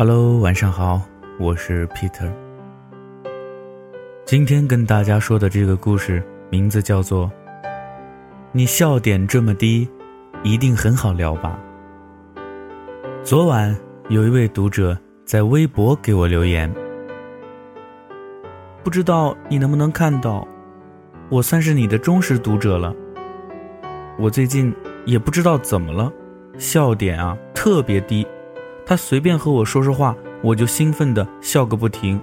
Hello，晚上好，我是 Peter。今天跟大家说的这个故事名字叫做《你笑点这么低，一定很好聊吧》。昨晚有一位读者在微博给我留言，不知道你能不能看到，我算是你的忠实读者了。我最近也不知道怎么了，笑点啊特别低。他随便和我说说话，我就兴奋的笑个不停。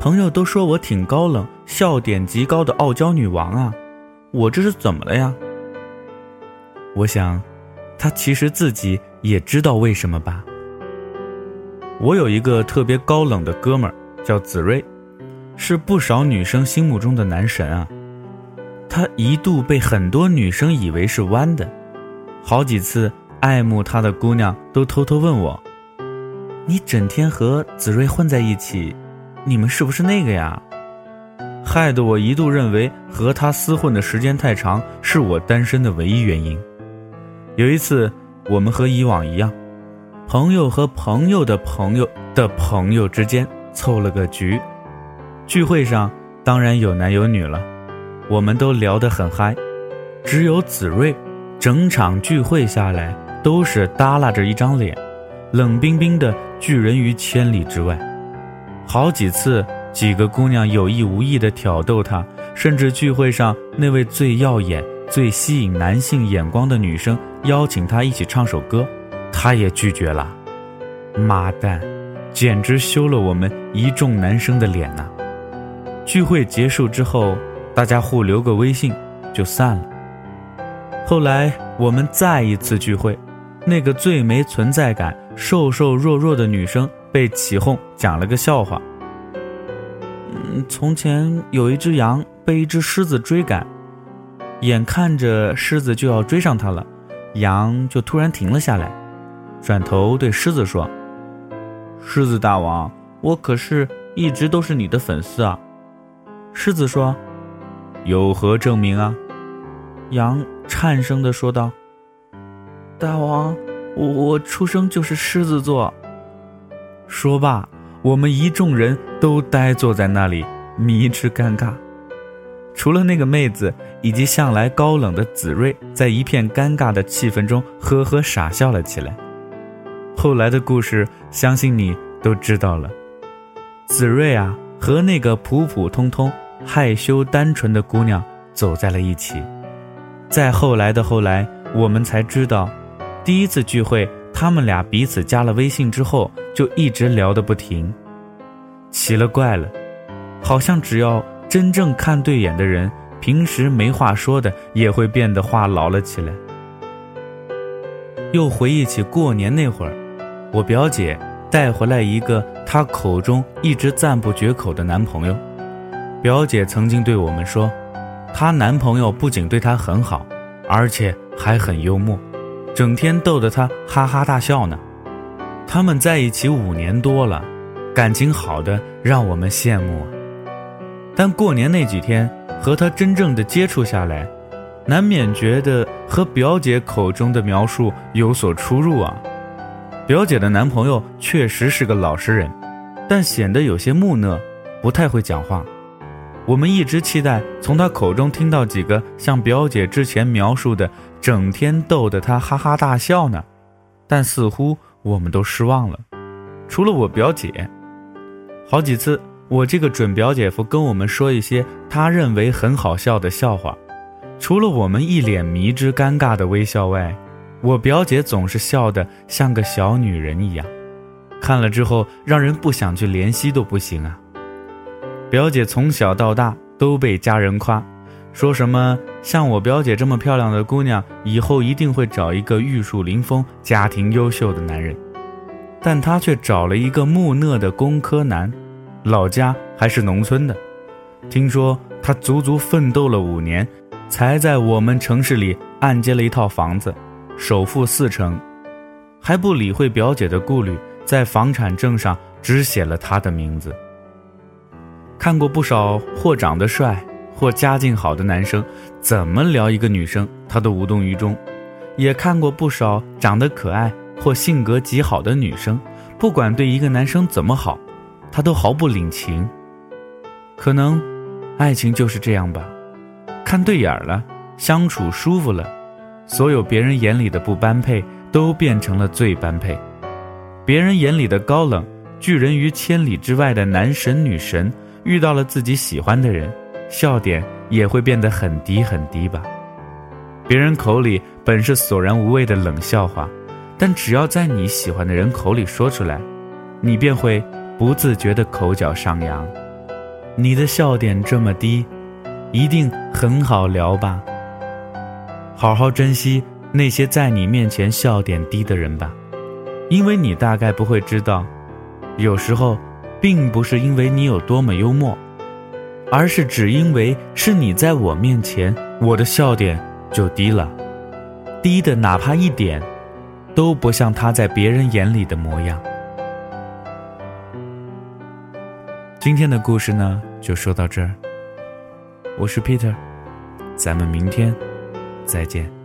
朋友都说我挺高冷，笑点极高的傲娇女王啊，我这是怎么了呀？我想，他其实自己也知道为什么吧。我有一个特别高冷的哥们儿，叫子睿，是不少女生心目中的男神啊。他一度被很多女生以为是弯的，好几次爱慕他的姑娘都偷偷问我。你整天和子睿混在一起，你们是不是那个呀？害得我一度认为和他厮混的时间太长是我单身的唯一原因。有一次，我们和以往一样，朋友和朋友的朋友的朋友之间凑了个局。聚会上当然有男有女了，我们都聊得很嗨。只有子睿，整场聚会下来都是耷拉着一张脸。冷冰冰的拒人于千里之外，好几次，几个姑娘有意无意的挑逗他，甚至聚会上那位最耀眼、最吸引男性眼光的女生邀请他一起唱首歌，他也拒绝了。妈蛋，简直羞了我们一众男生的脸呐！聚会结束之后，大家互留个微信，就散了。后来我们再一次聚会。那个最没存在感、瘦瘦弱弱的女生被起哄讲了个笑话。嗯，从前有一只羊被一只狮子追赶，眼看着狮子就要追上它了，羊就突然停了下来，转头对狮子说：“狮子大王，我可是一直都是你的粉丝啊。”狮子说：“有何证明啊？”羊颤声地说道。大王，我我出生就是狮子座。说罢，我们一众人都呆坐在那里，迷之尴尬。除了那个妹子以及向来高冷的子睿，在一片尴尬的气氛中呵呵傻笑了起来。后来的故事，相信你都知道了。子睿啊，和那个普普通通、害羞单纯的姑娘走在了一起。再后来的后来，我们才知道。第一次聚会，他们俩彼此加了微信之后，就一直聊得不停。奇了怪了，好像只要真正看对眼的人，平时没话说的也会变得话痨了起来。又回忆起过年那会儿，我表姐带回来一个她口中一直赞不绝口的男朋友。表姐曾经对我们说，她男朋友不仅对她很好，而且还很幽默。整天逗得他哈哈大笑呢。他们在一起五年多了，感情好的让我们羡慕。但过年那几天和他真正的接触下来，难免觉得和表姐口中的描述有所出入啊。表姐的男朋友确实是个老实人，但显得有些木讷，不太会讲话。我们一直期待从他口中听到几个像表姐之前描述的，整天逗得他哈哈大笑呢，但似乎我们都失望了。除了我表姐，好几次我这个准表姐夫跟我们说一些他认为很好笑的笑话，除了我们一脸迷之尴尬的微笑外，我表姐总是笑得像个小女人一样，看了之后让人不想去怜惜都不行啊。表姐从小到大都被家人夸，说什么像我表姐这么漂亮的姑娘，以后一定会找一个玉树临风、家庭优秀的男人。但她却找了一个木讷的工科男，老家还是农村的。听说他足足奋斗了五年，才在我们城市里按揭了一套房子，首付四成，还不理会表姐的顾虑，在房产证上只写了他的名字。看过不少或长得帅或家境好的男生怎么聊一个女生，他都无动于衷；也看过不少长得可爱或性格极好的女生，不管对一个男生怎么好，他都毫不领情。可能，爱情就是这样吧，看对眼了，相处舒服了，所有别人眼里的不般配都变成了最般配，别人眼里的高冷，拒人于千里之外的男神女神，遇到了自己喜欢的人，笑点也会变得很低很低吧。别人口里本是索然无味的冷笑话，但只要在你喜欢的人口里说出来，你便会不自觉的口角上扬。你的笑点这么低，一定很好聊吧？好好珍惜那些在你面前笑点低的人吧，因为你大概不会知道，有时候，并不是因为你有多么幽默，而是只因为是你在我面前，我的笑点就低了，低的哪怕一点，都不像他在别人眼里的模样。今天的故事呢，就说到这儿。我是 Peter，咱们明天再见。